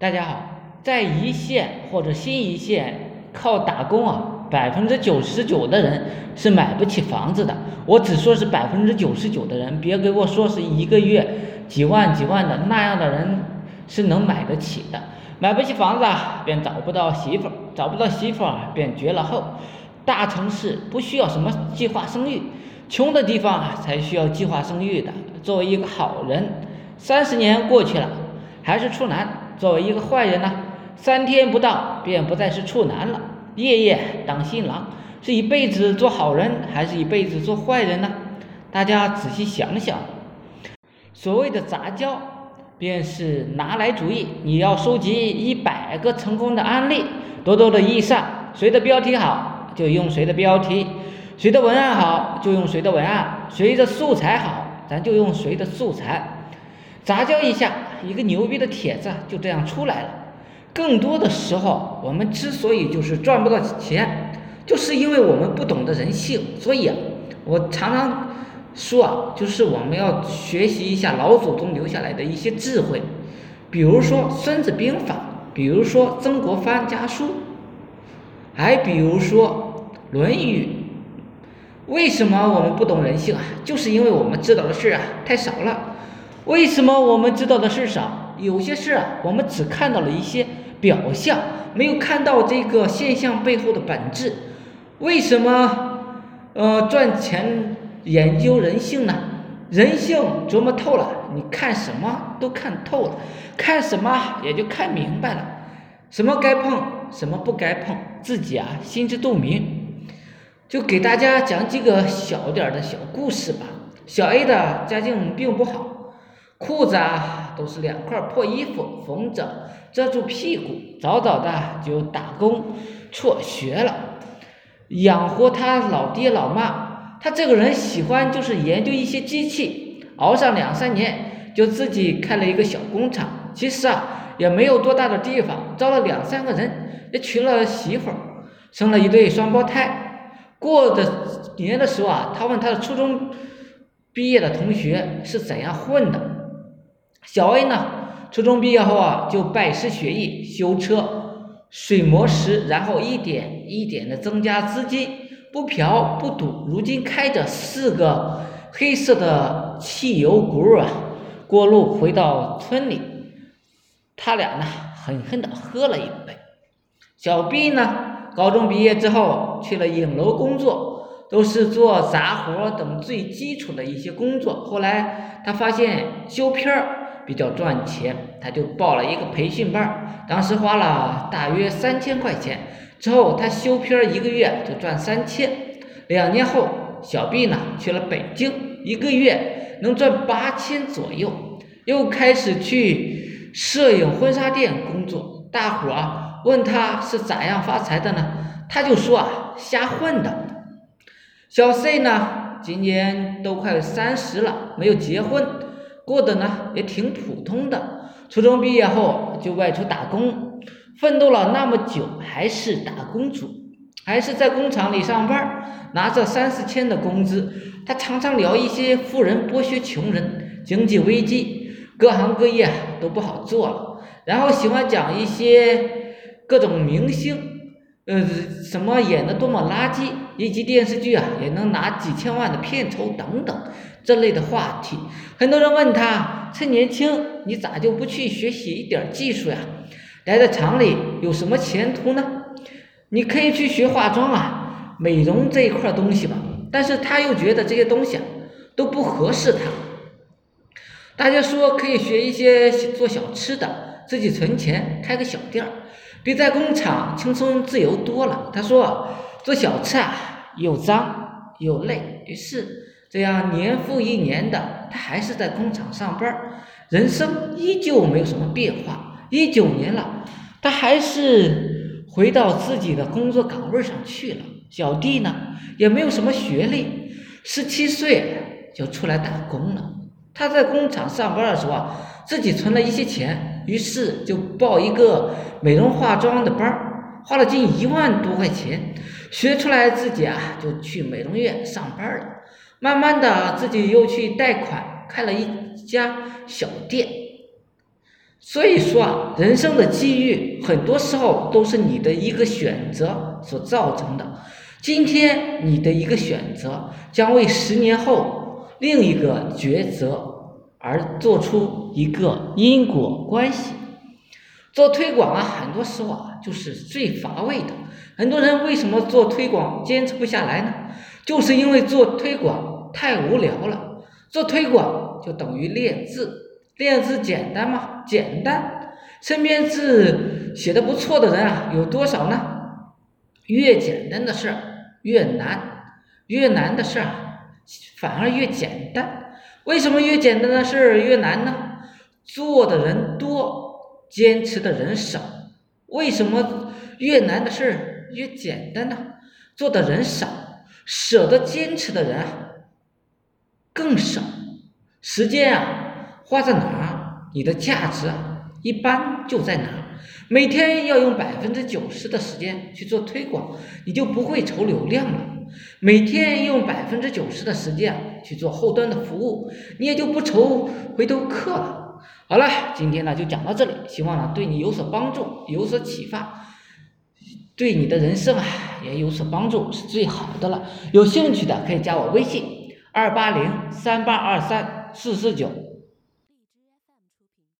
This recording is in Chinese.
大家好，在一线或者新一线靠打工啊，百分之九十九的人是买不起房子的。我只说是百分之九十九的人，别给我说是一个月几万几万的那样的人是能买得起的。买不起房子啊，便找不到媳妇，找不到媳妇啊，便绝了后。大城市不需要什么计划生育，穷的地方才需要计划生育的。作为一个好人，三十年过去了，还是处男。作为一个坏人呢，三天不到便不再是处男了，夜夜当新郎，是一辈子做好人，还是一辈子做坏人呢？大家仔细想想。所谓的杂交，便是拿来主义。你要收集一百个成功的案例，多多的益善，谁的标题好就用谁的标题，谁的文案好就用谁的文案，谁的素材好咱就用谁的素材。杂交一下，一个牛逼的帖子就这样出来了。更多的时候，我们之所以就是赚不到钱，就是因为我们不懂得人性。所以啊，我常常说啊，就是我们要学习一下老祖宗留下来的一些智慧，比如说《孙子兵法》，比如说《曾国藩家书》，还比如说《论语》。为什么我们不懂人性啊？就是因为我们知道的事啊太少了。为什么我们知道的事少？有些事啊，我们只看到了一些表象，没有看到这个现象背后的本质。为什么？呃，赚钱研究人性呢？人性琢磨透了，你看什么都看透了，看什么也就看明白了。什么该碰，什么不该碰，自己啊心知肚明。就给大家讲几个小点的小故事吧。小 A 的家境并不好。裤子啊，都是两块破衣服缝着遮住屁股，早早的就打工辍学了，养活他老爹老妈。他这个人喜欢就是研究一些机器，熬上两三年就自己开了一个小工厂。其实啊，也没有多大的地方，招了两三个人，也娶了媳妇，生了一对双胞胎。过的年的时候啊，他问他的初中毕业的同学是怎样混的。小 A 呢，初中毕业后啊，就拜师学艺，修车、水磨石，然后一点一点的增加资金，不嫖不赌。如今开着四个黑色的汽油轱辘啊，过路回到村里，他俩呢，狠狠的喝了一杯。小 B 呢，高中毕业之后去了影楼工作，都是做杂活等最基础的一些工作。后来他发现修片儿。比较赚钱，他就报了一个培训班，当时花了大约三千块钱。之后他修片一个月就赚三千。两年后，小 B 呢去了北京，一个月能赚八千左右。又开始去摄影婚纱店工作。大伙儿问他是咋样发财的呢？他就说啊，瞎混的。小 C 呢，今年都快三十了，没有结婚。过得呢也挺普通的，初中毕业后就外出打工，奋斗了那么久还是打工族，还是在工厂里上班，拿着三四千的工资。他常常聊一些富人剥削穷人、经济危机，各行各业都不好做了。然后喜欢讲一些各种明星，呃，什么演的多么垃圾，以及电视剧啊也能拿几千万的片酬等等。这类的话题，很多人问他：趁年轻，你咋就不去学习一点技术呀？待在厂里有什么前途呢？你可以去学化妆啊，美容这一块东西吧。但是他又觉得这些东西啊都不合适他。大家说可以学一些做小吃的，自己存钱开个小店儿，比在工厂轻松自由多了。他说做小吃啊又脏又累，于是。这样年复一年的，他还是在工厂上班，人生依旧没有什么变化。一九年了，他还是回到自己的工作岗位上去了。小弟呢，也没有什么学历，十七岁就出来打工了。他在工厂上班的时候啊，自己存了一些钱，于是就报一个美容化妆的班，花了近一万多块钱，学出来自己啊就去美容院上班了。慢慢的，自己又去贷款开了一家小店。所以说啊，人生的机遇很多时候都是你的一个选择所造成的。今天你的一个选择，将为十年后另一个抉择而做出一个因果关系。做推广啊，很多时候啊，就是最乏味的。很多人为什么做推广坚持不下来呢？就是因为做推广太无聊了。做推广就等于练字，练字简单吗？简单。身边字写的不错的人啊，有多少呢？越简单的事儿越难，越难的事儿反而越简单。为什么越简单的事儿越难呢？做的人多，坚持的人少。为什么越难的事儿越简单呢？做的人少，舍得坚持的人。更少，时间啊花在哪儿，你的价值啊一般就在哪儿。每天要用百分之九十的时间去做推广，你就不会愁流量了；每天用百分之九十的时间去做后端的服务，你也就不愁回头客了。好了，今天呢就讲到这里，希望呢对你有所帮助，有所启发，对你的人生啊也有所帮助，是最好的了。有兴趣的可以加我微信。二八零三八二三四四九。